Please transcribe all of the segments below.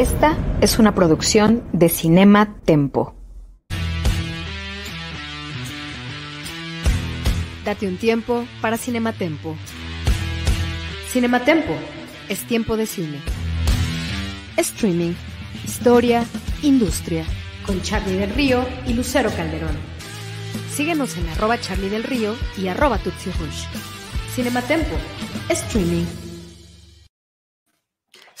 Esta es una producción de Cinema Tempo. Date un tiempo para Cinema Tempo. Cinema Tempo es tiempo de cine. Streaming, historia, industria. Con Charlie del Río y Lucero Calderón. Síguenos en arroba Charlie del Río y arroba Tutsi Rush. Cinema Tempo, streaming.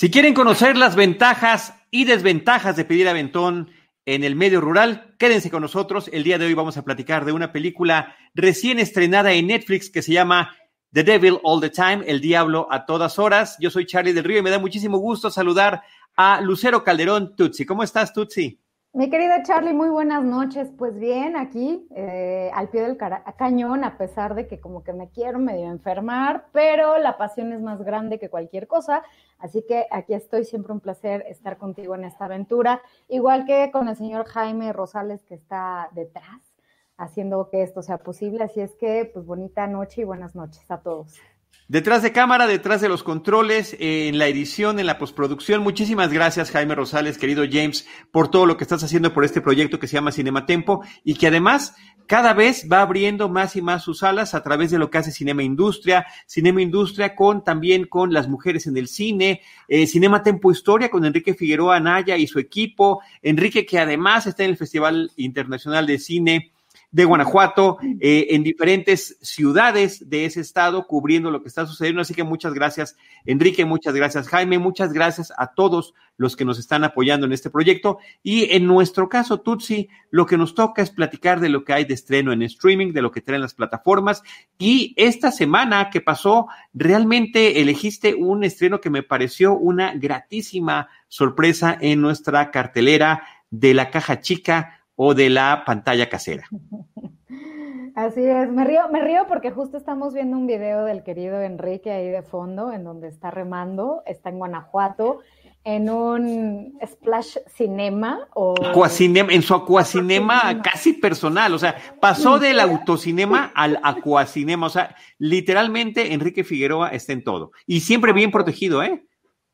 Si quieren conocer las ventajas y desventajas de pedir aventón en el medio rural, quédense con nosotros. El día de hoy vamos a platicar de una película recién estrenada en Netflix que se llama The Devil All the Time, El Diablo a todas horas. Yo soy Charlie del Río y me da muchísimo gusto saludar a Lucero Calderón Tutsi. ¿Cómo estás, Tutsi? Mi querida Charlie, muy buenas noches. Pues bien, aquí eh, al pie del cañón, a pesar de que como que me quiero medio enfermar, pero la pasión es más grande que cualquier cosa. Así que aquí estoy, siempre un placer estar contigo en esta aventura, igual que con el señor Jaime Rosales que está detrás, haciendo que esto sea posible. Así es que, pues bonita noche y buenas noches a todos. Detrás de cámara, detrás de los controles, en la edición, en la postproducción. Muchísimas gracias, Jaime Rosales, querido James, por todo lo que estás haciendo por este proyecto que se llama Cinema Tempo y que además cada vez va abriendo más y más sus alas a través de lo que hace Cinema Industria, Cinema Industria con también con las mujeres en el cine, eh, Cinema Tempo Historia con Enrique Figueroa Anaya y su equipo, Enrique que además está en el Festival Internacional de Cine de Guanajuato, eh, en diferentes ciudades de ese estado, cubriendo lo que está sucediendo. Así que muchas gracias, Enrique, muchas gracias, Jaime, muchas gracias a todos los que nos están apoyando en este proyecto. Y en nuestro caso, Tutsi, lo que nos toca es platicar de lo que hay de estreno en streaming, de lo que traen las plataformas. Y esta semana que pasó, realmente elegiste un estreno que me pareció una gratísima sorpresa en nuestra cartelera de la caja chica o de la pantalla casera. Así es, me río, me río porque justo estamos viendo un video del querido Enrique ahí de fondo, en donde está remando, está en Guanajuato, en un splash cinema o Aquacinema, en su acuacinema casi personal, o sea, pasó del autocinema al acuacinema, o sea, literalmente Enrique Figueroa está en todo y siempre bien protegido, ¿eh?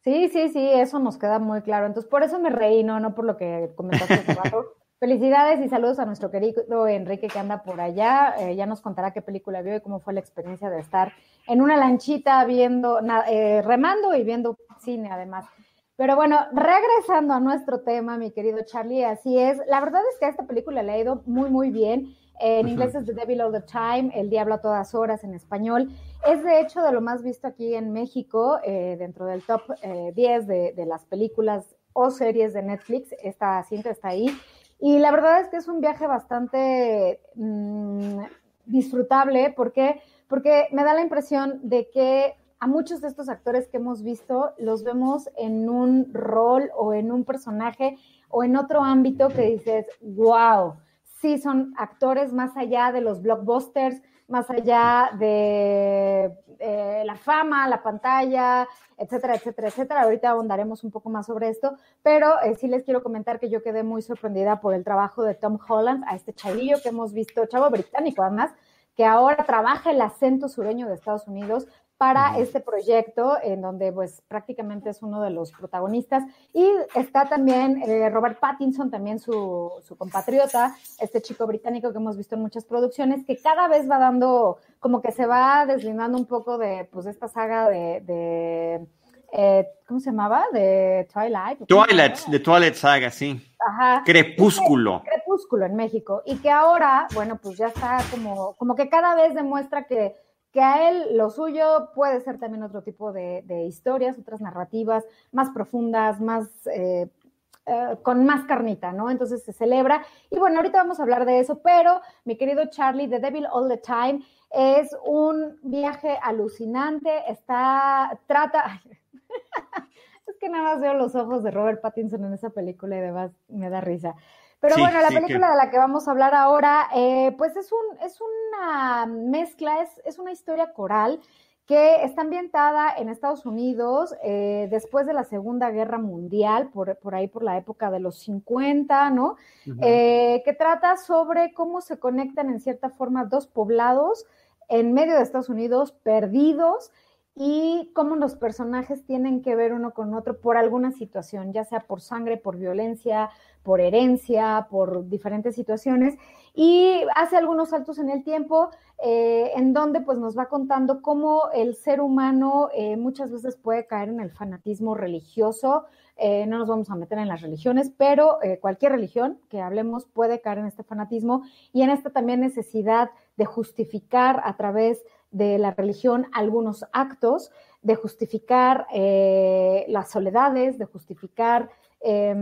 Sí, sí, sí, eso nos queda muy claro. Entonces, por eso me reí, no, no por lo que comentaste hace rato. Felicidades y saludos a nuestro querido Enrique que anda por allá. Eh, ya nos contará qué película vio y cómo fue la experiencia de estar en una lanchita viendo, eh, remando y viendo cine además. Pero bueno, regresando a nuestro tema, mi querido Charlie, así es. La verdad es que a esta película le ha ido muy, muy bien. En inglés es The Devil All the Time, El Diablo a todas horas en español. Es de hecho de lo más visto aquí en México, eh, dentro del top eh, 10 de, de las películas o series de Netflix. Esta cinta está ahí. Y la verdad es que es un viaje bastante mm, disfrutable. ¿Por qué? Porque me da la impresión de que a muchos de estos actores que hemos visto los vemos en un rol o en un personaje o en otro ámbito que dices, wow, sí son actores más allá de los blockbusters, más allá de eh, la fama, la pantalla, etcétera, etcétera, etcétera. Ahorita ahondaremos un poco más sobre esto, pero eh, sí les quiero comentar que yo quedé muy sorprendida por el trabajo de Tom Holland, a este chavillo que hemos visto, chavo británico además, que ahora trabaja el acento sureño de Estados Unidos para este proyecto, en donde pues prácticamente es uno de los protagonistas. Y está también eh, Robert Pattinson, también su, su compatriota, este chico británico que hemos visto en muchas producciones, que cada vez va dando, como que se va deslindando un poco de pues esta saga de, de eh, ¿cómo se llamaba? De Twilight. ¿o cómo se Twilight, de Twilight Saga, sí. Ajá. Crepúsculo. Crepúsculo en México y que ahora, bueno, pues ya está como, como que cada vez demuestra que, que a él lo suyo puede ser también otro tipo de, historias, otras narrativas más profundas, más eh, eh, con más carnita, ¿no? Entonces se celebra. Y bueno, ahorita vamos a hablar de eso, pero mi querido Charlie, The Devil All the Time es un viaje alucinante, está, trata, es que nada más veo los ojos de Robert Pattinson en esa película y demás me da risa. Pero bueno, la película de la que vamos a hablar ahora, eh, pues es, un, es una mezcla, es, es una historia coral que está ambientada en Estados Unidos eh, después de la Segunda Guerra Mundial, por, por, ahí por la época de los 50, ¿no? eh, que trata sobre cómo se conectan en cierta forma dos poblados en medio de Estados Unidos perdidos y cómo los personajes tienen que ver uno con otro por alguna situación, ya sea por sangre, por violencia, por herencia, por diferentes situaciones. Y hace algunos saltos en el tiempo eh, en donde pues nos va contando cómo el ser humano eh, muchas veces puede caer en el fanatismo religioso. Eh, no nos vamos a meter en las religiones, pero cualquier religión que hablemos puede caer en este fanatismo y en esta también necesidad de justificar a través de la religión algunos actos, de justificar eh, las soledades, de justificar eh,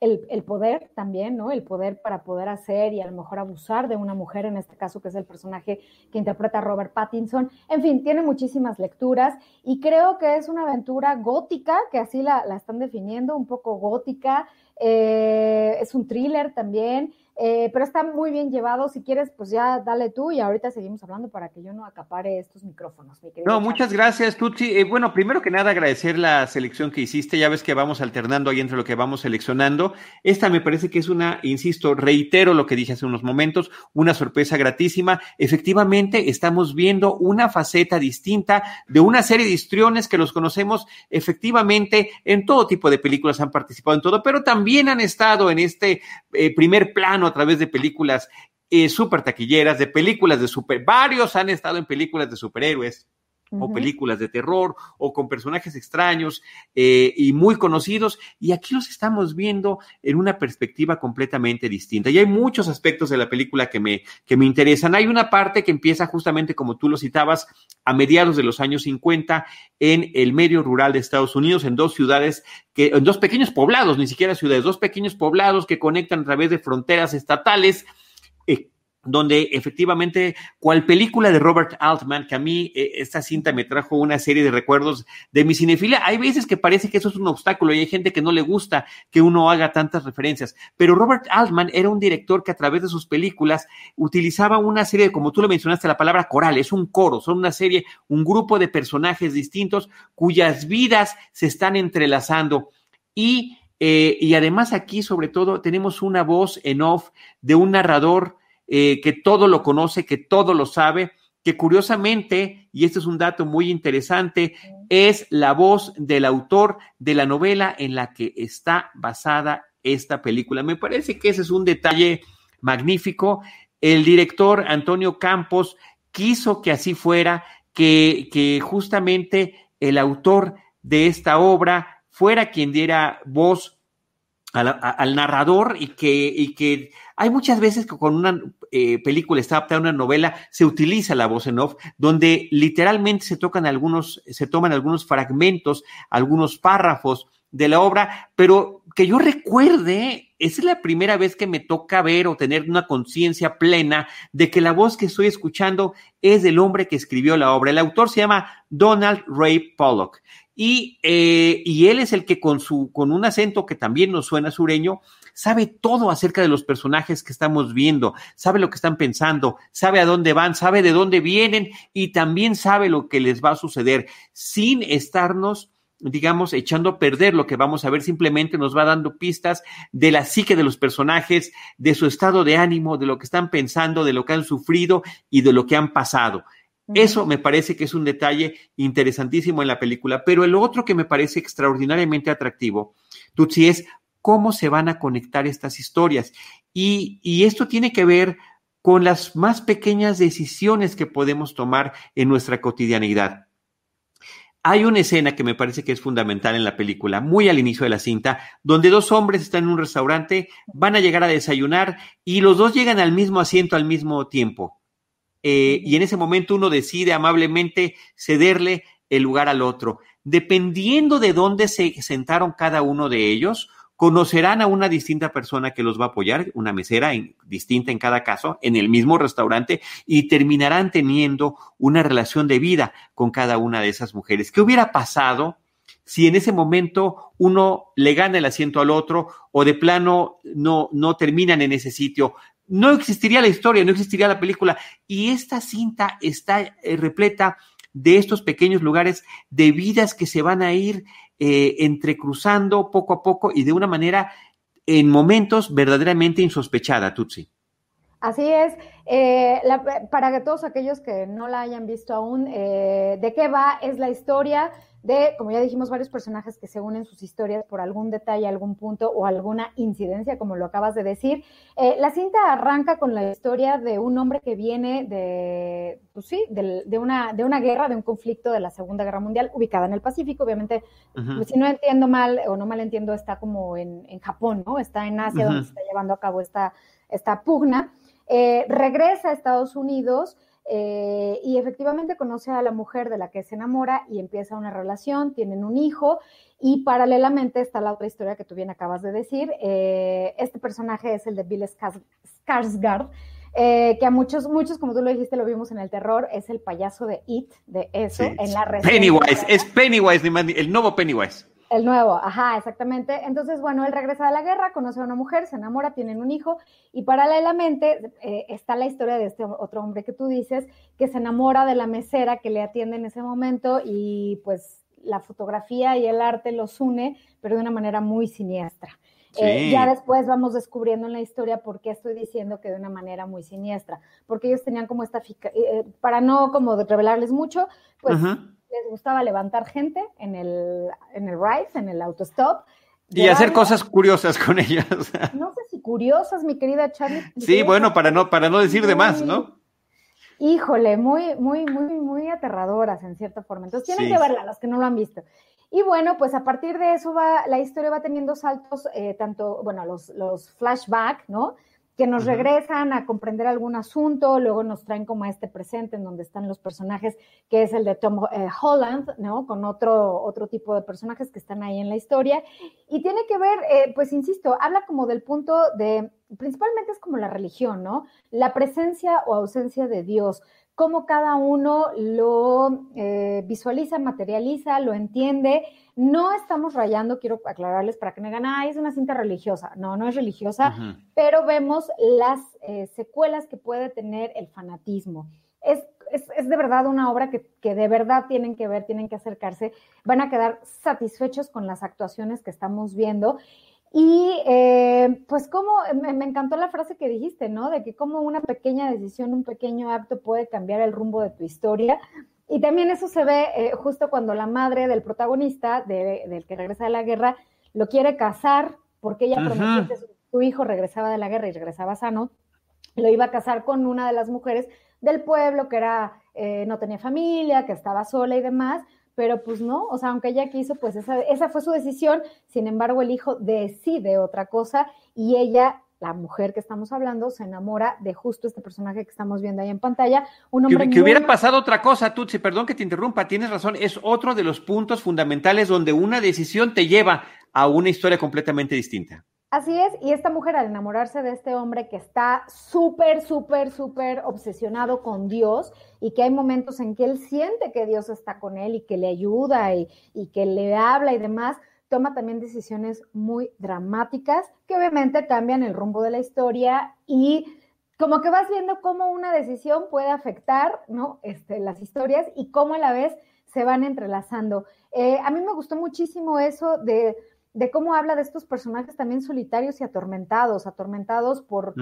el, el, poder también, ¿no? El poder para poder hacer y a lo mejor abusar de una mujer, en este caso que es el personaje que interpreta Robert Pattinson. En fin, tiene muchísimas lecturas y creo que es una aventura gótica, que así la, la están definiendo, un poco gótica. Eh, es un thriller también eh, pero está muy bien llevado. Si quieres, pues ya dale tú y ahorita seguimos hablando para que yo no acapare estos micrófonos. Mi no, muchas gracias, Tutsi. Eh, bueno, primero que nada, agradecer la selección que hiciste. Ya ves que vamos alternando ahí entre lo que vamos seleccionando. Esta me parece que es una, insisto, reitero lo que dije hace unos momentos, una sorpresa gratísima. Efectivamente, estamos viendo una faceta distinta de una serie de histriones que los conocemos efectivamente en todo tipo de películas, han participado en todo, pero también han estado en este eh, primer plano a través de películas eh, súper taquilleras, de películas de super, varios han estado en películas de superhéroes, o películas de terror o con personajes extraños eh, y muy conocidos y aquí los estamos viendo en una perspectiva completamente distinta y hay muchos aspectos de la película que me, que me interesan. Hay una parte que empieza justamente como tú lo citabas a mediados de los años 50 en el medio rural de Estados Unidos, en dos ciudades, que, en dos pequeños poblados, ni siquiera ciudades, dos pequeños poblados que conectan a través de fronteras estatales. Eh, donde efectivamente, cual película de Robert Altman, que a mí eh, esta cinta me trajo una serie de recuerdos de mi cinefilia, hay veces que parece que eso es un obstáculo y hay gente que no le gusta que uno haga tantas referencias, pero Robert Altman era un director que a través de sus películas utilizaba una serie, como tú lo mencionaste, la palabra coral, es un coro, son una serie, un grupo de personajes distintos cuyas vidas se están entrelazando. Y, eh, y además aquí sobre todo tenemos una voz en off de un narrador eh, que todo lo conoce, que todo lo sabe, que curiosamente, y este es un dato muy interesante, es la voz del autor de la novela en la que está basada esta película. Me parece que ese es un detalle magnífico. El director Antonio Campos quiso que así fuera, que, justamente el autor de esta obra fuera quien diera voz al, narrador y que hay muchas veces que con una eh, película está adaptada a una novela se utiliza la voz en off, donde literalmente se tocan algunos, se toman algunos fragmentos, algunos párrafos de la obra, pero que yo recuerde, es la primera vez que me toca ver o tener una conciencia plena de que la voz que estoy escuchando es del hombre que escribió la obra. El autor se llama Donald Ray Pollock. Y, eh, y él es el que con su, con un acento que también nos suena sureño, sabe todo acerca de los personajes que estamos viendo, sabe lo que están pensando, sabe a dónde van, sabe de dónde vienen y también sabe lo que les va a suceder sin estarnos digamos, echando a perder lo que vamos a ver, simplemente nos va dando pistas de la psique de los personajes, de su estado de ánimo, de lo que están pensando, de lo que han sufrido y de lo que han pasado. Eso me parece que es un detalle interesantísimo en la película, pero el otro que me parece extraordinariamente atractivo, Tutsi, es cómo se van a conectar estas historias. Y, esto tiene que ver con las más pequeñas decisiones que podemos tomar en nuestra cotidianidad. Hay una escena que me parece que es fundamental en la película, muy al inicio de la cinta, donde dos hombres están en un restaurante, van a llegar a desayunar y los dos llegan al mismo asiento al mismo tiempo. Eh, y en ese momento uno decide amablemente cederle el lugar al otro. Dependiendo de dónde se sentaron cada uno de ellos, conocerán a una distinta persona que los va a apoyar, una mesera distinta en cada caso, en el mismo restaurante, y terminarán teniendo una relación de vida con cada una de esas mujeres. ¿Qué hubiera pasado si en ese momento uno le gana el asiento al otro o de plano no, no terminan en ese sitio. No existiría la historia, no existiría la película. Y esta cinta está eh, repleta de estos pequeños lugares, de vidas que se van a ir eh, entrecruzando poco a poco y de una manera en momentos verdaderamente insospechada, Tutsi. Así es. Eh, para todos aquellos que no la hayan visto aún, ¿de qué va? Es la historia de, como ya dijimos, varios personajes que se unen sus historias por algún detalle, algún punto o alguna incidencia, como lo acabas de decir. Eh, la cinta arranca con la historia de un hombre que viene de, pues sí, de, una, de una guerra, de un conflicto de la Segunda Guerra Mundial, ubicada en el Pacífico. Obviamente, pues, si no entiendo mal o no mal entiendo, está como en, Japón, ¿no? Está en Asia, donde se está llevando a cabo esta, esta pugna. Eh, regresa a Estados Unidos eh, y efectivamente conoce a la mujer de la que se enamora y empieza una relación, tienen un hijo y paralelamente está la otra historia que tú bien acabas de decir. Eh, este personaje es el de Bill Skarsgård, eh, que a muchos, muchos, como tú lo dijiste, lo vimos en el terror, es el payaso de It, de eso, en la Pennywise, es Pennywise, el nuevo Pennywise. El nuevo, ajá, exactamente. Entonces, bueno, él regresa de la guerra, conoce a una mujer, se enamora, tienen un hijo y paralelamente eh, está la historia de este otro hombre que tú dices, que se enamora de la mesera que le atiende en ese momento y pues la fotografía y el arte los une, pero de una manera muy siniestra. Eh, ya después vamos descubriendo en la historia por qué estoy diciendo que de una manera muy siniestra, porque ellos tenían como esta, eh, para no como revelarles mucho, pues les gustaba levantar gente en el, en el ride, en el autostop. Y hacer cosas curiosas con ellas. No sé si curiosas, mi querida Charlie. sí, bueno, para no, para no decir de más, ¿no? Híjole, muy, muy, muy, muy aterradoras en cierta forma. Entonces tienen que verla, los que no lo han visto. Y bueno, pues a partir de eso va, la historia va teniendo saltos, eh, tanto, bueno, los, los flashbacks, ¿no? Que nos regresan a comprender algún asunto, luego nos traen como a este presente en donde están los personajes, que es el de Tom eh, Holland, ¿no? Con otro, otro tipo de personajes que están ahí en la historia. Y tiene que ver, eh, pues insisto, habla como del punto de, principalmente es como la religión, ¿no? La presencia o ausencia de Dios cómo cada uno lo eh, visualiza, materializa, lo entiende. No estamos rayando, quiero aclararles para que me digan, ah, es una cinta religiosa. No, no es religiosa, pero vemos las eh, secuelas que puede tener el fanatismo. Es, es, de verdad una obra que, que, de verdad tienen que ver, tienen que acercarse, van a quedar satisfechos con las actuaciones que estamos viendo. Y eh, pues como me, encantó la frase que dijiste, ¿no? De que como una pequeña decisión, un pequeño acto puede cambiar el rumbo de tu historia. Y también eso se ve eh, justo cuando la madre del protagonista, del que regresa de la guerra, lo quiere casar porque ella prometió que su, hijo regresaba de la guerra y regresaba sano. Lo iba a casar con una de las mujeres del pueblo que era, eh, no tenía familia, que estaba sola y demás, pero pues no, o sea, aunque ella quiso, pues esa, esa fue su decisión, sin embargo el hijo decide otra cosa y ella la mujer que estamos hablando se enamora de justo este personaje que estamos viendo ahí en pantalla. Un hombre que, hubiera pasado otra cosa, Tutsi, perdón que te interrumpa, tienes razón, es otro de los puntos fundamentales donde una decisión te lleva a una historia completamente distinta. Así es, y esta mujer al enamorarse de este hombre que está súper, súper, súper obsesionado con Dios y que hay momentos en que él siente que Dios está con él y que le ayuda y, que le habla y demás, toma también decisiones muy dramáticas que obviamente cambian el rumbo de la historia y como que vas viendo cómo una decisión puede afectar ¿no? este, las historias y cómo a la vez se van entrelazando. Eh, a mí me gustó muchísimo eso de de cómo habla de estos personajes también solitarios y atormentados, atormentados por,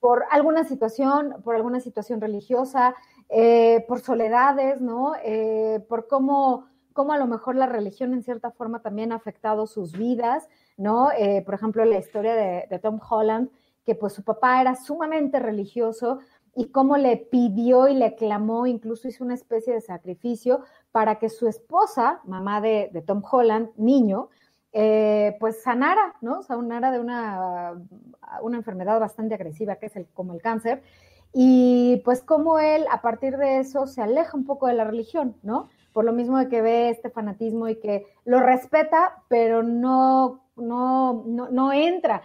por alguna situación, por alguna situación religiosa, eh, por soledades, ¿no? Eh, por cómo, cómo, a lo mejor la religión en cierta forma también ha afectado sus vidas, ¿no? Eh, por ejemplo, la historia de, de, Tom Holland, que pues su papá era sumamente religioso y cómo le pidió y le clamó, incluso hizo una especie de sacrificio para que su esposa, mamá de, de Tom Holland, niño, eh, pues sanara, ¿no? Sanara de una, una enfermedad bastante agresiva que es el, como el cáncer. Y pues como él a partir de eso se aleja un poco de la religión, ¿no? Por lo mismo de que ve este fanatismo y que lo respeta, pero no, no, no, entra.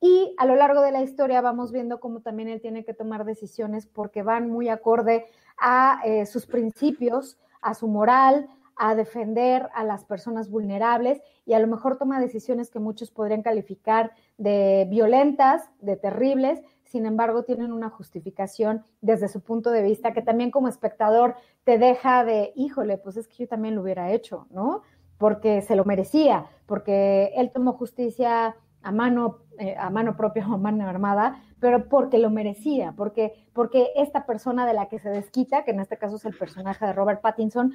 Y a lo largo de la historia vamos viendo cómo también él tiene que tomar decisiones porque van muy acorde a eh, sus principios, a su moral, a defender a las personas vulnerables y a lo mejor toma decisiones que muchos podrían calificar de violentas, de terribles, sin embargo tienen una justificación desde su punto de vista que también como espectador te deja de, híjole, pues es que yo también lo hubiera hecho, ¿no? Porque se lo merecía, porque él tomó justicia a mano, eh, a mano propia o a mano armada, pero porque lo merecía, porque, porque esta persona de la que se desquita, que en este caso es el personaje de Robert Pattinson,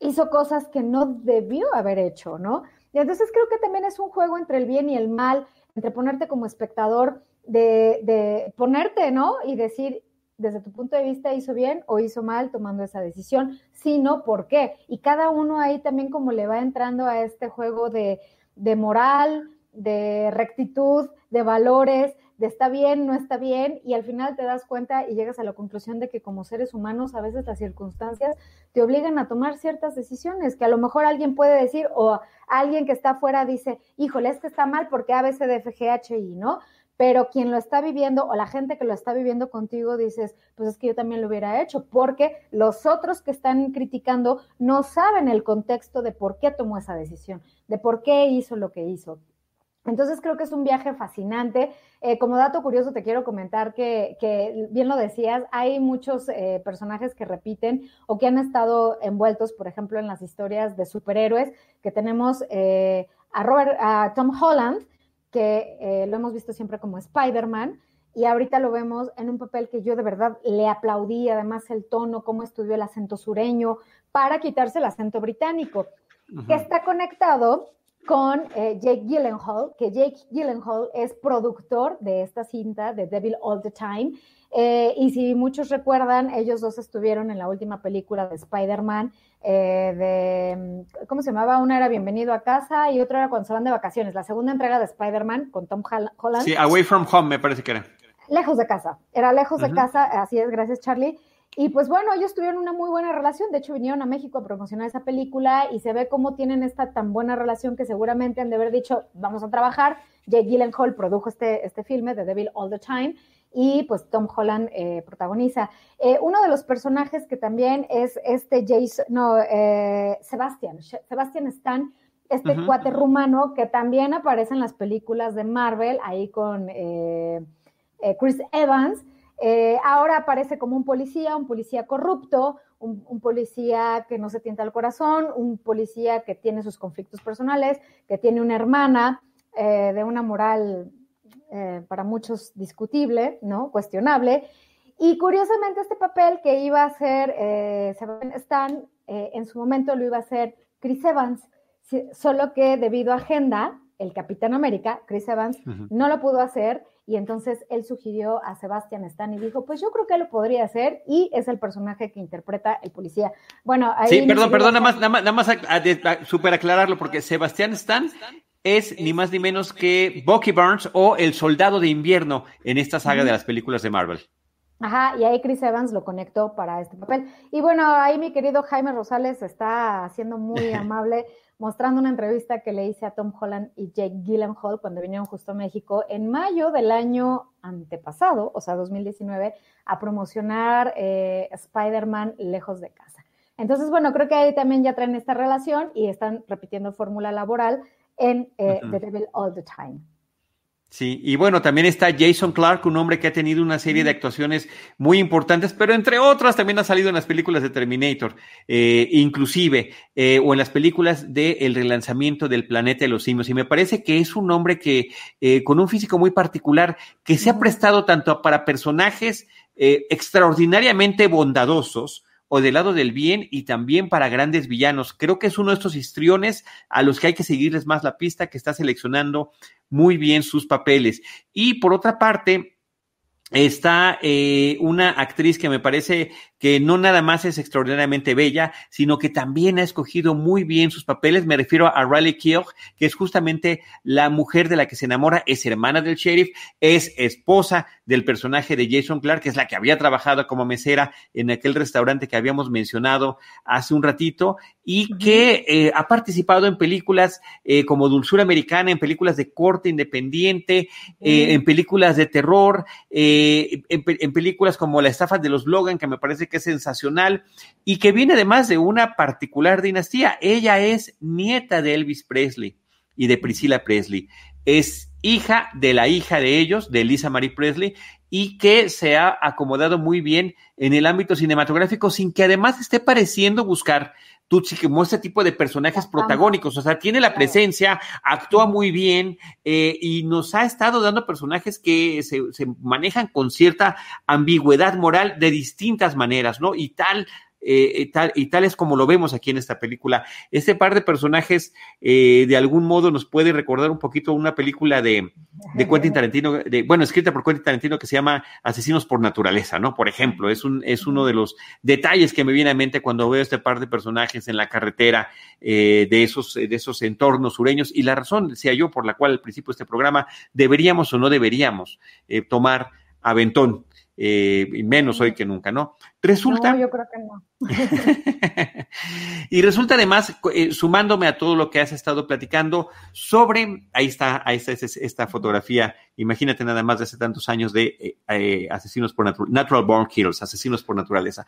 hizo cosas que no debió haber hecho, ¿no? Y entonces creo que también es un juego entre el bien y el mal, entre ponerte como espectador, de, de ponerte, ¿no? Y decir, desde tu punto de vista, hizo bien o hizo mal tomando esa decisión, si no, ¿por qué? Y cada uno ahí también como le va entrando a este juego de, de moral, de rectitud, de valores, de está bien, no está bien, y al final te das cuenta y llegas a la conclusión de que como seres humanos a veces las circunstancias te obligan a tomar ciertas decisiones que a lo mejor alguien puede decir o alguien que está afuera dice, híjole, este está mal porque ABCDFGHI, ¿no? Pero quien lo está viviendo o la gente que lo está viviendo contigo dices, pues es que yo también lo hubiera hecho, porque los otros que están criticando no saben el contexto de por qué tomó esa decisión, de por qué hizo lo que hizo. Entonces creo que es un viaje fascinante. Eh, como dato curioso te quiero comentar que, que bien lo decías, hay muchos eh, personajes que repiten o que han estado envueltos, por ejemplo, en las historias de superhéroes, que tenemos eh, a, Robert, a Tom Holland, que lo hemos visto siempre como Spider-Man, y ahorita lo vemos en un papel que yo de verdad le aplaudí, además el tono, cómo estudió el acento sureño, para quitarse el acento británico, que está conectado con eh, Jake Gyllenhaal, que Jake Gyllenhaal es productor de esta cinta, de Devil All the Time. Eh, y si muchos recuerdan, ellos dos estuvieron en la última película de Spider-Man, eh, de, ¿cómo se llamaba? Una era Bienvenido a casa y otra era Cuando se van de vacaciones. La segunda entrega de Spider-Man con Tom Holland. Sí, Away from Home me parece que era. Lejos de casa, era lejos de casa, así es, gracias Charlie. Y pues bueno, ellos tuvieron una muy buena relación, de hecho vinieron a México a promocionar esa película y se ve cómo tienen esta tan buena relación que seguramente han de haber dicho, vamos a trabajar. Jake Gyllenhaal produjo este, este filme, The Devil All the Time, y pues Tom Holland eh, protagoniza. Eh, uno de los personajes que también es este Jason, no, eh, Sebastian, Sebastian Stan, este cuate rumano que también aparece en las películas de Marvel, ahí con Chris Evans, eh, ahora aparece como un policía, un policía corrupto, un, policía que no se tienta al corazón, un policía que tiene sus conflictos personales, que tiene una hermana eh, de una moral eh, para muchos discutible, ¿no? Cuestionable. Y curiosamente este papel que iba a ser Sebastian Stan, en su momento lo iba a hacer Chris Evans, solo que debido a agenda, el Capitán América, Chris Evans, no lo pudo hacer y entonces él sugirió a Sebastian Stan y dijo, pues yo creo que lo podría hacer y es el personaje que interpreta el policía. Bueno, ahí... Sí, perdón, perdón, nada más, nada más, super aclararlo porque Sebastian Stan es ni más ni menos que Bucky Barnes o el soldado de invierno en esta saga de las películas de Marvel. Ajá, y ahí Chris Evans lo conectó para este papel. Y bueno, ahí mi querido Jaime Rosales está siendo muy amable mostrando una entrevista que le hice a Tom Holland y Jake Gyllenhaal cuando vinieron justo a México en mayo del año antepasado, o sea, 2019, a promocionar eh, Spider-Man lejos de casa. Entonces, bueno, creo que ahí también ya traen esta relación y están repitiendo fórmula laboral en eh, The Devil All the Time. Sí, y bueno, también está Jason Clark, un hombre que ha tenido una serie de actuaciones muy importantes, pero entre otras también ha salido en las películas de Terminator, eh, inclusive, eh, o en las películas de El relanzamiento del planeta de los simios. Y me parece que es un hombre que, eh, con un físico muy particular, que se ha prestado tanto para personajes extraordinariamente bondadosos, o del lado del bien y también para grandes villanos. Creo que es uno de estos histriones a los que hay que seguirles más la pista, que está seleccionando muy bien sus papeles. Y por otra parte, está eh, una actriz que me parece que no nada más es extraordinariamente bella, sino que también ha escogido muy bien sus papeles. Me refiero a Riley Keough, que es justamente la mujer de la que se enamora, es hermana del sheriff, es esposa del personaje de Jason Clark, que es la que había trabajado como mesera en aquel restaurante que habíamos mencionado hace un ratito. Y que eh, ha participado en películas eh, como Dulzura Americana, en películas de corte independiente, eh, en películas de terror, en, en, películas como La estafa de los Logan, que me parece que es sensacional, y que viene además de una particular dinastía. Ella es nieta de Elvis Presley y de Priscilla Presley. Es hija de la hija de ellos, de Lisa Marie Presley, y que se ha acomodado muy bien en el ámbito cinematográfico sin que además esté pareciendo buscar Tutsi como este tipo de personajes protagónicos, o sea, tiene la presencia, actúa muy bien eh, y nos ha estado dando personajes que se, se, manejan con cierta ambigüedad moral de distintas maneras, ¿no? Y tal eh, y tal es como lo vemos aquí en esta película. Este par de personajes, eh, de algún modo, nos puede recordar un poquito una película de, de Quentin Tarantino, de, bueno, escrita por Quentin Tarantino que se llama Asesinos por Naturaleza, ¿no? Por ejemplo, es, un, es uno de los detalles que me viene a mente cuando veo este par de personajes en la carretera eh, de, esos, de esos entornos sureños. Y la razón, decía yo, por la cual al principio de este programa deberíamos o no deberíamos tomar aventón eh, y menos hoy que nunca, ¿no? Resulta. No, yo creo que no. y resulta además, eh, sumándome a todo lo que has estado platicando sobre, ahí está, ahí está esta fotografía, imagínate nada más de hace tantos años de eh, asesinos por natural, natural born killers, asesinos por naturaleza,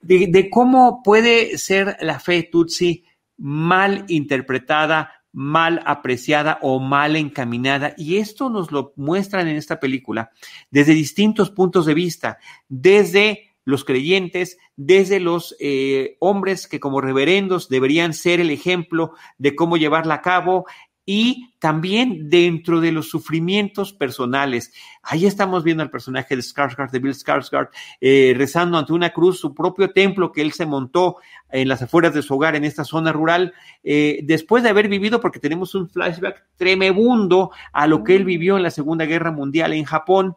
de, de cómo puede ser la fe Tutsi mal interpretada mal apreciada o mal encaminada. Y esto nos lo muestran en esta película desde distintos puntos de vista, desde los creyentes, desde los eh, hombres que como reverendos deberían ser el ejemplo de cómo llevarla a cabo, y también dentro de los sufrimientos personales. Ahí estamos viendo al personaje de Skarsgård, de Bill Skarsgård, eh, rezando ante una cruz, su propio templo que él se montó en las afueras de su hogar en esta zona rural, eh, después de haber vivido, porque tenemos un flashback tremebundo a lo que él vivió en la Segunda Guerra Mundial en Japón,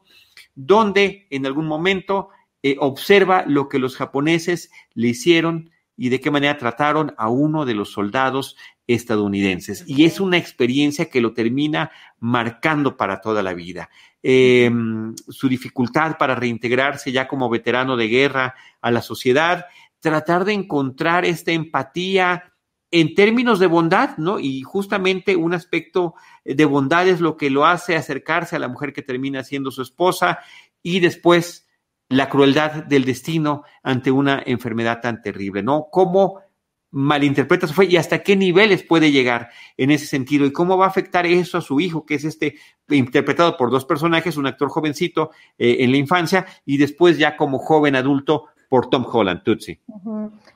donde en algún momento eh, observa lo que los japoneses le hicieron y de qué manera trataron a uno de los soldados estadounidenses. Y es una experiencia que lo termina marcando para toda la vida. Em, su dificultad para reintegrarse ya como veterano de guerra a la sociedad, tratar de encontrar esta empatía en términos de bondad, ¿no? Y justamente un aspecto de bondad es lo que lo hace acercarse a la mujer que termina siendo su esposa y después la crueldad del destino ante una enfermedad tan terrible, ¿no? ¿Cómo malinterpreta su fe y hasta qué niveles puede llegar en ese sentido y cómo va a afectar eso a su hijo, que es este interpretado por dos personajes, un actor jovencito eh, en la infancia y después ya como joven adulto por Tom Holland, Tutsi.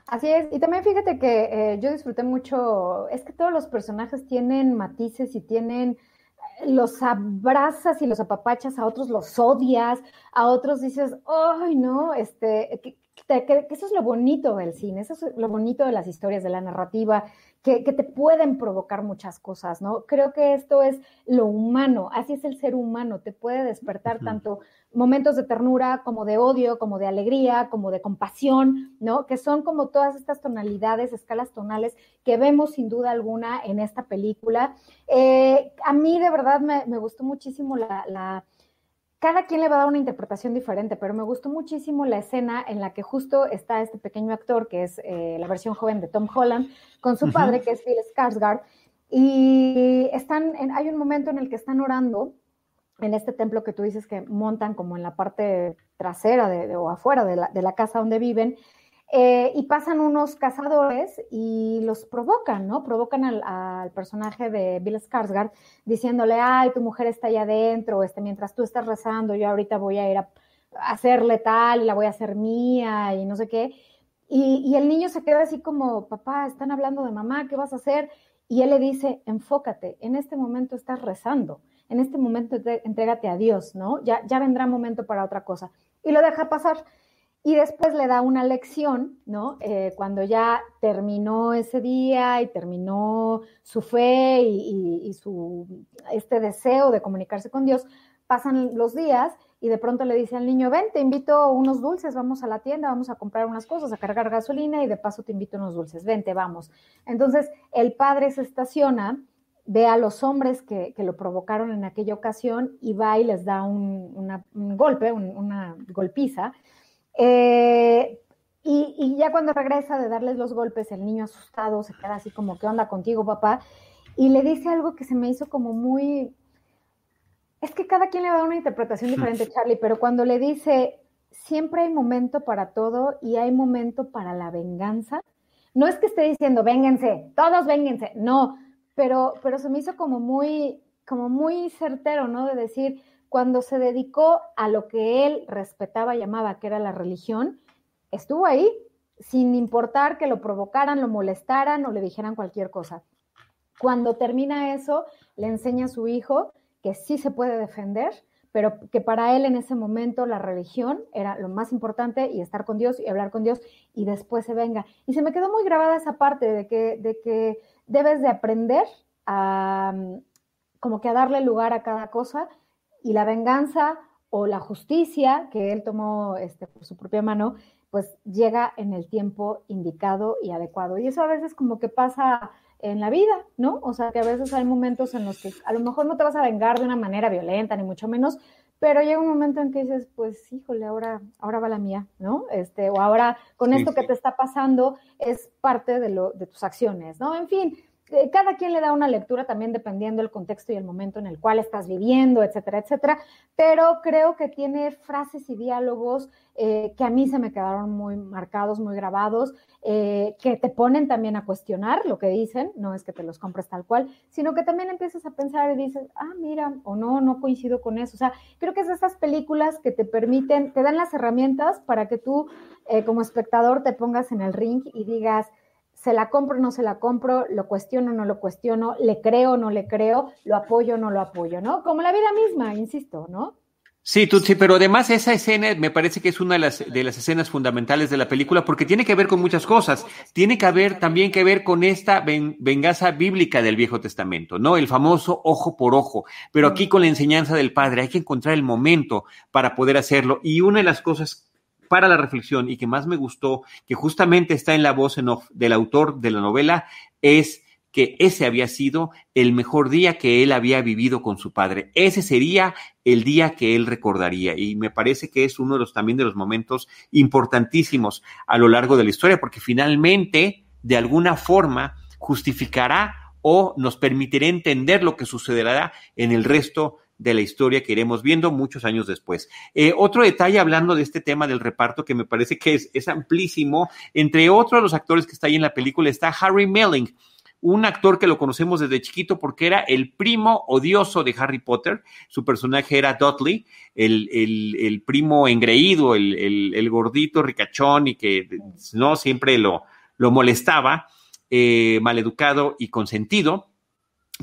Así es, y también fíjate que eh, yo disfruté mucho, es que todos los personajes tienen matices y tienen los abrazas y los apapachas, a otros los odias, a otros dices, ay, no, este, que, eso es lo bonito del cine, eso es lo bonito de las historias, de la narrativa, que, que, te pueden provocar muchas cosas, ¿no? Creo que esto es lo humano, así es el ser humano, te puede despertar tanto momentos de ternura, como de odio, como de alegría, como de compasión, ¿no? Que son como todas estas tonalidades, escalas tonales que vemos sin duda alguna en esta película. Eh, a mí de verdad me, gustó muchísimo la, Cada quien le va a dar una interpretación diferente, pero me gustó muchísimo la escena en la que justo está este pequeño actor, que es eh, la versión joven de Tom Holland, con su padre, que es Phil Skarsgård, y están hay un momento en el que están orando en este templo que tú dices que montan como en la parte trasera de, o afuera de la, de la, casa donde viven, eh, y pasan unos cazadores y los provocan, ¿no? Provocan al, personaje de Bill Skarsgård diciéndole, ay, tu mujer está allá adentro, este, mientras tú estás rezando, yo ahorita voy a ir a, hacerle tal y la voy a hacer mía y no sé qué. Y, el niño se queda así como, papá, están hablando de mamá, ¿qué vas a hacer? Y él le dice, enfócate, en este momento estás rezando en este momento entrégate a Dios, ¿no? Ya, ya vendrá momento para otra cosa. Y lo deja pasar. Y después le da una lección, ¿no? Eh, cuando ya terminó ese día y terminó su fe y, su, este deseo de comunicarse con Dios, pasan los días y de pronto le dice al niño, ven, te invito unos dulces, vamos a la tienda, vamos a comprar unas cosas, a cargar gasolina y de paso te invito unos dulces, vente, vamos. Entonces el padre se estaciona ve a los hombres que, lo provocaron en aquella ocasión y va y les da un, golpe, una golpiza. Eh, Y, y, ya cuando regresa de darles los golpes, el niño asustado se queda así como, ¿qué onda contigo, papá? Y le dice algo que se me hizo como muy... Es que cada quien le da una interpretación diferente, Charlie, pero cuando le dice, siempre hay momento para todo y hay momento para la venganza, no es que esté diciendo, vénganse, todos vénganse, no, pero, pero se me hizo como muy, como muy certero, ¿no? De decir, cuando se dedicó a lo que él respetaba y amaba, que era la religión, estuvo ahí, sin importar que lo provocaran, lo molestaran o le dijeran cualquier cosa. Cuando termina eso, le enseña a su hijo que sí se puede defender, pero que para él en ese momento la religión era lo más importante y estar con Dios y hablar con Dios y después se venga. Y se me quedó muy grabada esa parte de que, de que debes de aprender a como que a darle lugar a cada cosa y la venganza o la justicia que él tomó este, por su propia mano, pues llega en el tiempo indicado y adecuado. Y eso a veces como que pasa en la vida, ¿no? O sea, que a veces hay momentos en los que a lo mejor no te vas a vengar de una manera violenta, ni mucho menos, pero llega un momento en que dices, pues, híjole, ahora, ahora va la mía, ¿no? Este, o ahora con esto que te está pasando es parte de, lo, de tus acciones, ¿no? En fin, cada quien le da una lectura también dependiendo del contexto y el momento en el cual estás viviendo, etcétera, etcétera, pero creo que tiene frases y diálogos eh, que a mí se me quedaron muy marcados, muy grabados, eh, que te ponen también a cuestionar lo que dicen, no es que te los compres tal cual, sino que también empiezas a pensar y dices, ah, mira, o no, no coincido con eso. O sea, creo que es de esas películas que te permiten, te dan las herramientas para que tú como espectador te pongas en el ring y digas, se la compro o no se la compro, lo cuestiono o no lo cuestiono, le creo o no le creo, lo apoyo o no lo apoyo, ¿no? Como la vida misma, insisto, ¿no? Sí, sí, pero además esa escena me parece que es una de las, de las escenas fundamentales de la película porque tiene que ver con muchas cosas. Tiene que haber también que ver con esta venganza bíblica del Viejo Testamento, ¿no? El famoso ojo por ojo, pero aquí con la enseñanza del Padre hay que encontrar el momento para poder hacerlo. Y una de las cosas para la reflexión y que más me gustó, que justamente está en la voz en off del autor de la novela, es que ese había sido el mejor día que él había vivido con su padre. Ese sería el día que él recordaría. Y me parece que es uno de los también de los momentos importantísimos a lo largo de la historia, porque finalmente, de alguna forma, justificará o nos permitirá entender lo que sucederá en el resto de la historia que iremos viendo muchos años después. Eh, otro detalle hablando de este tema del reparto que me parece que es, es amplísimo, entre otros de los actores que está ahí en la película está Harry Melling, un actor que lo conocemos desde chiquito porque era el primo odioso de Harry Potter. Su personaje era Dudley, el, el, primo engreído, el, el, gordito ricachón y que no siempre lo, lo molestaba, eh, maleducado y consentido.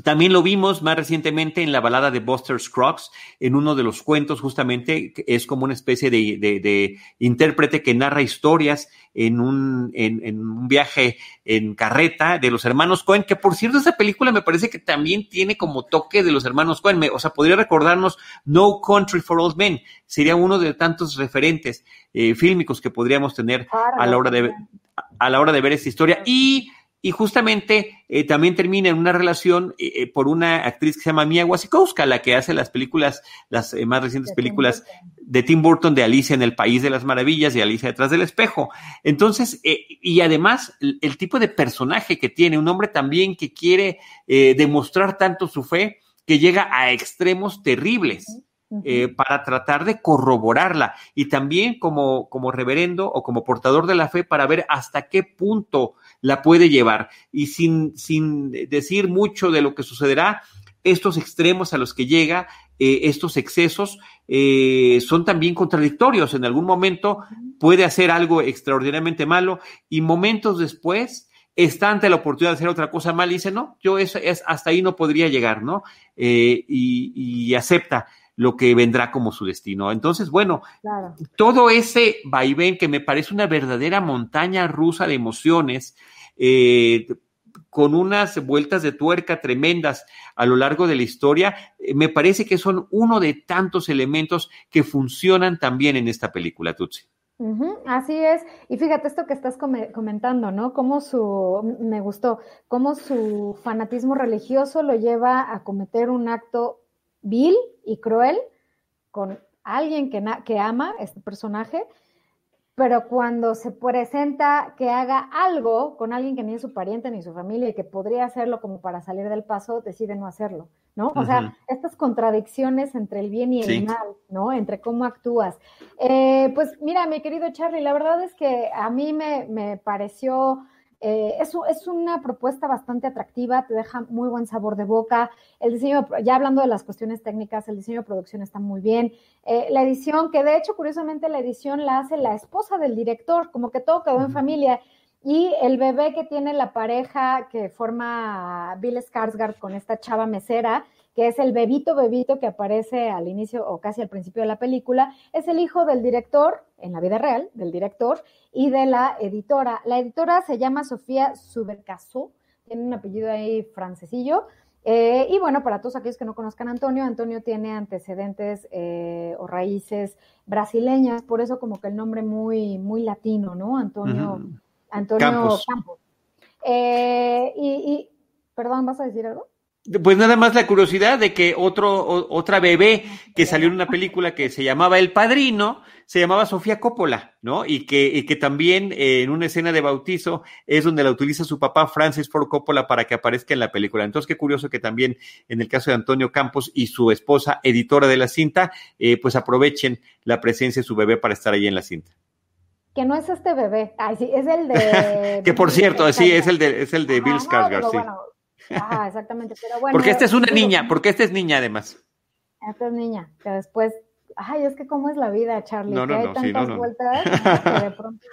También lo vimos más recientemente en la balada de Buster Scruggs, en uno de los cuentos, justamente, es como una especie de, intérprete que narra historias en un, en, un viaje en carreta de los hermanos Cohen, que por cierto, esa película me parece que también tiene como toque de los hermanos Cohen, o sea, podría recordarnos No Country for Old Men, sería uno de tantos referentes eh, fílmicos que podríamos tener a la hora de, a la hora de ver esta historia. Y y justamente eh, también termina en una relación eh, eh, por una actriz que se llama Mia Wasikowska, la que hace las películas, las más recientes películas de Tim Burton de Alicia en el País de las Maravillas y Alicia detrás del espejo. Entonces, y además el, tipo de personaje que tiene, un hombre también que quiere demostrar tanto su fe que llega a extremos terribles. Para tratar de corroborarla y también como, como reverendo o como portador de la fe para ver hasta qué punto la puede llevar. Y sin, sin decir mucho de lo que sucederá, estos extremos a los que llega, eh, estos excesos, eh, son también contradictorios. En algún momento puede hacer algo extraordinariamente malo y momentos después está ante la oportunidad de hacer otra cosa mal y dice, no, yo es, es hasta ahí no podría llegar, ¿no? Eh, y, y, acepta lo que vendrá como su destino. Entonces, bueno, todo ese vaivén que me parece una verdadera montaña rusa de emociones, eh, con unas vueltas de tuerca tremendas a lo largo de la historia, eh, me parece que son uno de tantos elementos que funcionan también en esta película, Tutsi. así es. Y fíjate esto que estás comentando, ¿no? Cómo su, me gustó, cómo su fanatismo religioso lo lleva a cometer un acto vil y cruel con alguien que, que ama este personaje, pero cuando se presenta que haga algo con alguien que ni es su pariente ni su familia y que podría hacerlo como para salir del paso, decide no hacerlo, ¿no? O sea, estas contradicciones entre el bien y el mal, ¿no? Entre cómo actúas. Eh, pues mira, mi querido Charlie, la verdad es que a mí me, me pareció eh, es, es, una propuesta bastante atractiva, te deja muy buen sabor de boca. El diseño, ya hablando de las cuestiones técnicas, el diseño de producción está muy bien. Eh, la edición, que de hecho, curiosamente, la edición la hace la esposa del director, como que todo quedó en familia. Y el bebé que tiene la pareja que forma Bill Skarsgård con esta chava mesera, que es el bebito bebito que aparece al inicio o casi al principio de la película, es el hijo del director, en la vida real, del director, y de la editora. La editora se llama Sofía Subercasó, tiene un apellido ahí francesillo. Eh, y bueno, para todos aquellos que no conozcan a Antonio, Antonio tiene antecedentes eh, o raíces brasileñas, por eso como que el nombre muy, muy latino, ¿no? Antonio, Antonio Campos. Eh, y, y, perdón, ¿vas a decir algo? Pues nada más la curiosidad de que otro, otra bebé que salió en una película que se llamaba El Padrino, se llamaba Sofía Coppola, ¿no? Y que, y que también eh, en una escena de bautizo es donde la utiliza su papá Francis Ford Coppola para que aparezca en la película. Entonces, qué curioso que también en el caso de Antonio Campos y su esposa, editora de la cinta, eh, pues aprovechen la presencia de su bebé para estar ahí en la cinta que no es este bebé, Ay, sí, es el de... que por cierto, sí, es el de, es el de Bill Skarsgård, sí. Ah, exactamente. Pero bueno, porque esta es una niña, porque esta es niña además. Esta es niña, que después, ay, es que cómo es la vida, Charlie, que hay tantas vueltas que de pronto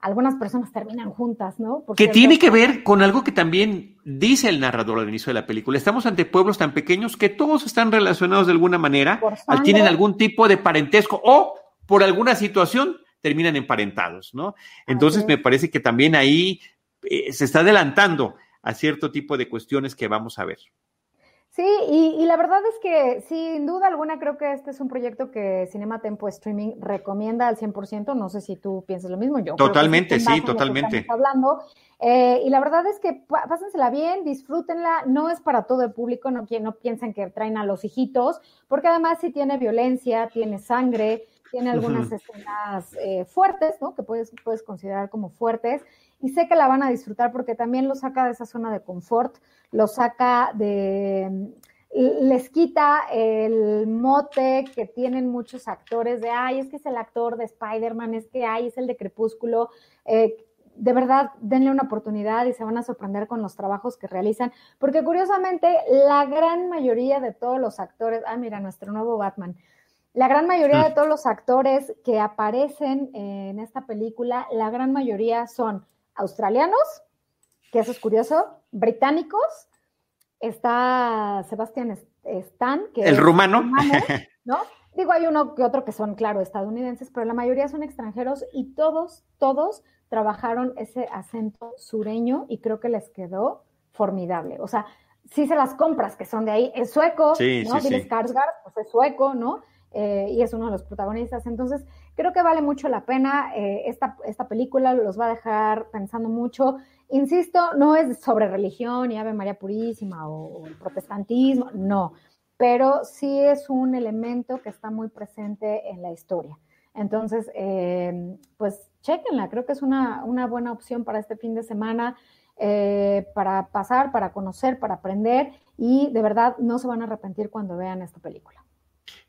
algunas personas terminan juntas, ¿no? que tiene que ver con algo que también dice el narrador al inicio de la película. Estamos ante pueblos tan pequeños que todos están relacionados de alguna manera, tienen algún tipo de parentesco o por alguna situación terminan emparentados, ¿no? Entonces me parece que también ahí eh, se está adelantando a cierto tipo de cuestiones que vamos a ver. Sí, y, la verdad es que sin duda alguna creo que este es un proyecto que Cinema Tempo Streaming recomienda al 100%, no sé si tú piensas lo mismo, yo. Totalmente, sí, totalmente. Hablando. Eh, y la verdad es que pásensela bien, disfrútenla, no es para todo el público, no, no piensen que traen a los hijitos, porque además sí tiene violencia, tiene sangre, tiene algunas escenas eh, fuertes, ¿no? Que puedes, puedes considerar como fuertes y sé que la van a disfrutar porque también lo saca de esa zona de confort, lo saca de, les quita el mote que tienen muchos actores de, ay, es que es el actor de Spider-Man, es que, ay, es el de Crepúsculo. Eh, de verdad, denle una oportunidad y se van a sorprender con los trabajos que realizan, porque curiosamente la gran mayoría de todos los actores, ah, mira, nuestro nuevo Batman, la gran mayoría de todos los actores que aparecen en esta película, la gran mayoría son australianos, que eso es curioso, británicos, está Sebastián Stan, que el rumano, ¿no? Digo, hay uno que otro que son, claro, estadounidenses, pero la mayoría son extranjeros y todos, todos trabajaron ese acento sureño y creo que les quedó formidable. O sea, si se las compras que son de ahí, es sueco, sí, ¿no? Sí, sí. pues es sueco, ¿no? Eh, y es uno de los protagonistas. Entonces, creo que vale mucho la pena. Eh, esta, esta película los va a dejar pensando mucho. Insisto, no es sobre religión y Ave María Purísima o, el protestantismo, no, pero sí es un elemento que está muy presente en la historia. Entonces, eh, pues chequenla, creo que es una, una, buena opción para este fin de semana, para pasar, para conocer, para aprender y de verdad no se van a arrepentir cuando vean esta película.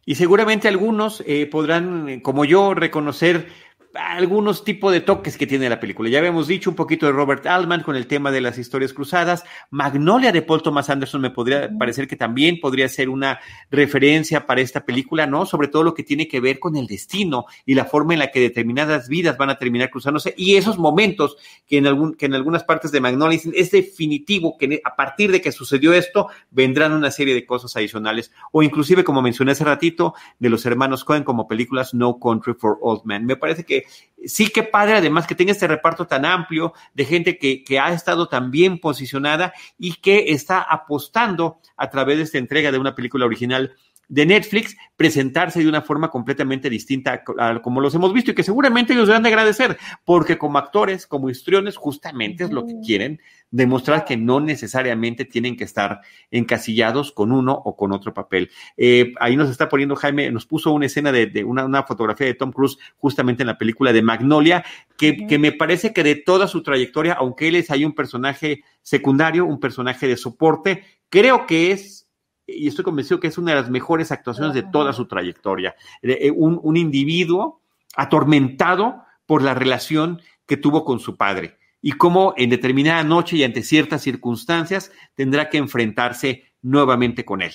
Y seguramente algunos eh, podrán, eh, como yo, reconocer algunos tipos de toques que tiene la película. Ya habíamos dicho un poquito de Robert Altman con el tema de las historias cruzadas. Magnolia de Paul Thomas Anderson me podría parecer que también podría ser una referencia para esta película, ¿no? Sobre todo lo que tiene que ver con el destino y la forma en la que determinadas vidas van a terminar cruzándose y esos momentos que en, algún, que en algunas partes de Magnolia dicen, es definitivo que a partir de que sucedió esto vendrán una serie de cosas adicionales o inclusive, como mencioné hace ratito, de los hermanos Cohen como películas No Country for Old Men. Me parece que sí que padre además que tenga este reparto tan amplio de gente que, que, ha estado tan bien posicionada y que está apostando a través de esta entrega de una película original de Netflix presentarse de una forma completamente distinta a como los hemos visto y que seguramente ellos deben de agradecer, porque como actores, como histriones, justamente es lo que quieren demostrar que no necesariamente tienen que estar encasillados con uno o con otro papel. Eh, ahí nos está poniendo Jaime, nos puso una escena de, una, fotografía de Tom Cruise justamente en la película de Magnolia, que, que me parece que de toda su trayectoria, aunque él es ahí un personaje secundario, un personaje de soporte, creo que es y estoy convencido que es una de las mejores actuaciones de toda su trayectoria. Eh, un, un, individuo atormentado por la relación que tuvo con su padre y cómo en determinada noche y ante ciertas circunstancias tendrá que enfrentarse nuevamente con él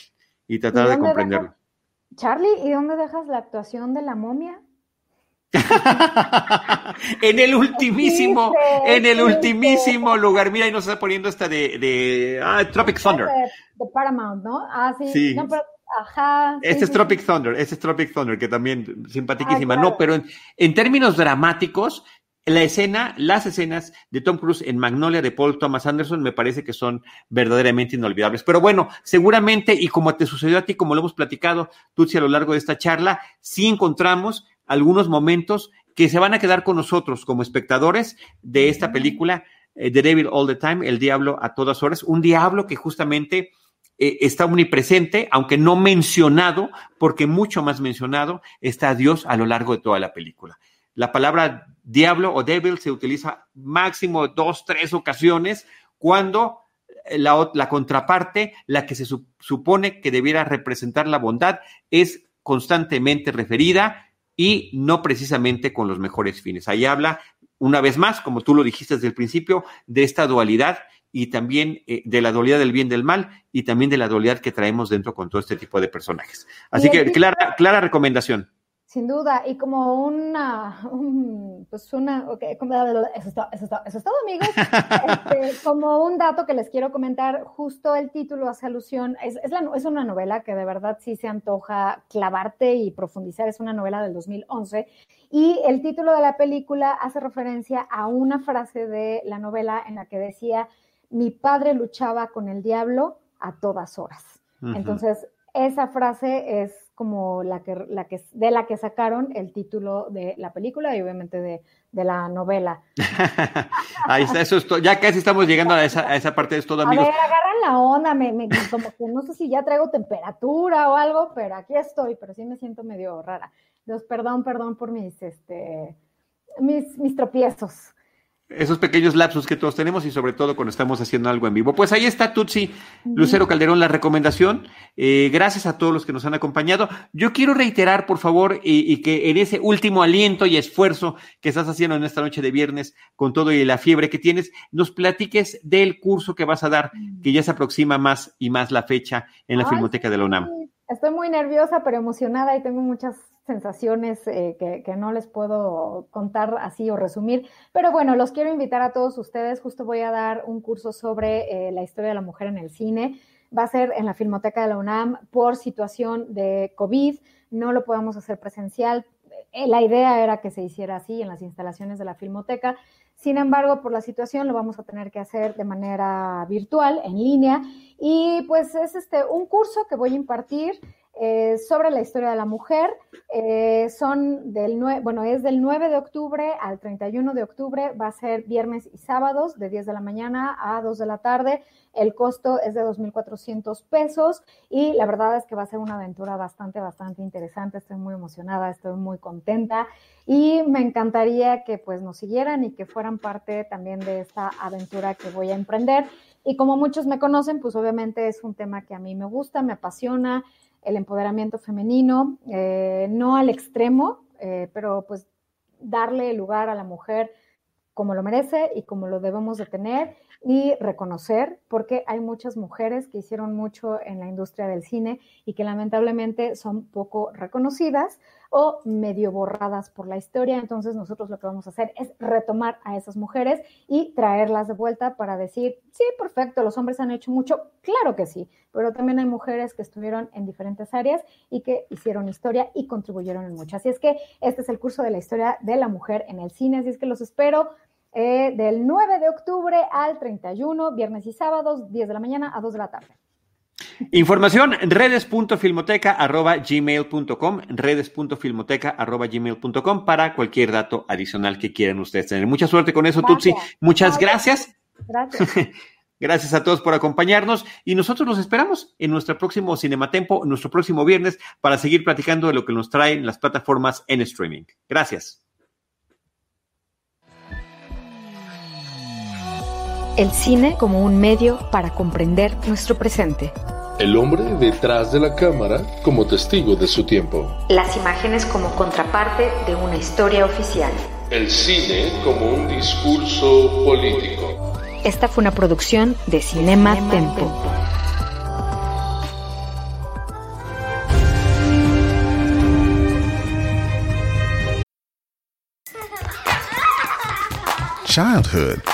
y tratar de comprenderlo. Charlie, ¿y dónde dejas la actuación de la momia? en el ultimísimo, en el ultimísimo lugar. Mira, ahí nos está poniendo esta de, de ah, Tropic Thunder. De, Paramount, ¿no? Ah, sí. ajá. Este es Tropic Thunder, este es Tropic Thunder, que también simpaticísima. Ah, no, pero en, en, términos dramáticos, la escena, las escenas de Tom Cruise en Magnolia de Paul Thomas Anderson me parece que son verdaderamente inolvidables. Pero bueno, seguramente, y como te sucedió a ti, como lo hemos platicado, Tutsi, a lo largo de esta charla, sí encontramos algunos momentos que se van a quedar con nosotros como espectadores de esta película, eh, The Devil All the Time, El Diablo a todas horas, un diablo que justamente eh, está omnipresente, aunque no mencionado, porque mucho más mencionado está Dios a lo largo de toda la película. La palabra diablo o devil se utiliza máximo dos, tres ocasiones cuando eh, la, la contraparte, la que se supone que debiera representar la bondad, es constantemente referida y no precisamente con los mejores fines. Ahí habla, una vez más, como tú lo dijiste desde el principio, de esta dualidad y también eh, de la dualidad del bien del mal y también de la dualidad que traemos dentro con todo este tipo de personajes. Así que clara, clara recomendación. Sin duda, y como una, pues una, okay, eso, está, eso, está, eso es todo, amigos. Este, como un dato que les quiero comentar, justo el título hace alusión, es, es, la, es, una novela que de verdad sí se antoja clavarte y profundizar, es una novela del 2011, y el título de la película hace referencia a una frase de la novela en la que decía, mi padre luchaba con el diablo a todas horas. Entonces, esa frase es como la que, la que, de la que sacaron el título de la película y obviamente de, de la novela. Ahí está, eso es todo. Ya casi estamos llegando a esa, a esa parte de todo, amigos. A ver, agarran la onda, me, me, como que no sé si ya traigo temperatura o algo, pero aquí estoy, pero sí me siento medio rara. Dios, perdón, perdón por mis, este, mis, mis tropiezos esos pequeños lapsos que todos tenemos y sobre todo cuando estamos haciendo algo en vivo. Pues ahí está Tutsi Lucero Calderón la recomendación. Eh, gracias a todos los que nos han acompañado. Yo quiero reiterar, por favor, y, que en ese último aliento y esfuerzo que estás haciendo en esta noche de viernes con todo y la fiebre que tienes, nos platiques del curso que vas a dar, que ya se aproxima más y más la fecha en la Filmoteca de la UNAM. Estoy muy nerviosa, pero emocionada y tengo muchas sensaciones eh, que, no les puedo contar así o resumir. Pero bueno, los quiero invitar a todos ustedes. Justo voy a dar un curso sobre eh, la historia de la mujer en el cine. Va a ser en la Filmoteca de la UNAM por situación de COVID. No lo podemos hacer presencial. Eh, la idea era que se hiciera así en las instalaciones de la Filmoteca. Sin embargo, por la situación lo vamos a tener que hacer de manera virtual, en línea. Y pues es este un curso que voy a impartir eh, sobre la historia de la mujer. Eh, son del bueno, es del 9 de octubre al 31 de octubre, va a ser viernes y sábados de 10 de la mañana a 2 de la tarde. El costo es de 2.400 pesos y la verdad es que va a ser una aventura bastante, bastante interesante. Estoy muy emocionada, estoy muy contenta y me encantaría que pues nos siguieran y que fueran parte también de esta aventura que voy a emprender. Y como muchos me conocen, pues obviamente es un tema que a mí me gusta, me apasiona, el empoderamiento femenino, eh, no al extremo, eh, pero pues darle lugar a la mujer como lo merece y como lo debemos de tener y reconocer, porque hay muchas mujeres que hicieron mucho en la industria del cine y que lamentablemente son poco reconocidas o medio borradas por la historia. Entonces nosotros lo que vamos a hacer es retomar a esas mujeres y traerlas de vuelta para decir, sí, perfecto, los hombres han hecho mucho, claro que sí, pero también hay mujeres que estuvieron en diferentes áreas y que hicieron historia y contribuyeron en mucho. Así es que este es el curso de la historia de la mujer en el cine, así es que los espero eh, del 9 de octubre al 31, viernes y sábados, 10 de la mañana a 2 de la tarde. Información, redes.filmoteca.gmail.com, redes.filmoteca.gmail.com para cualquier dato adicional que quieran ustedes tener. Mucha suerte con eso, Tutsi. Muchas gracias. Gracias. Gracias a todos por acompañarnos y nosotros los esperamos en nuestro próximo Cinematempo, nuestro próximo viernes, para seguir platicando de lo que nos traen las plataformas en streaming. Gracias. El cine como un medio para comprender nuestro presente. El hombre detrás de la cámara como testigo de su tiempo. Las imágenes como contraparte de una historia oficial. El cine como un discurso político. Esta fue una producción de Cinema, Tempo. Childhood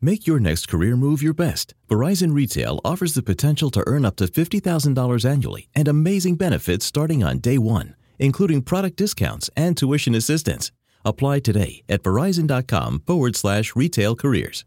Make your next career move your best. Verizon Retail offers the potential to earn up to $50,000 annually and amazing benefits starting on day one, including product discounts and tuition assistance. Apply today at verizon.com forward slash retail careers.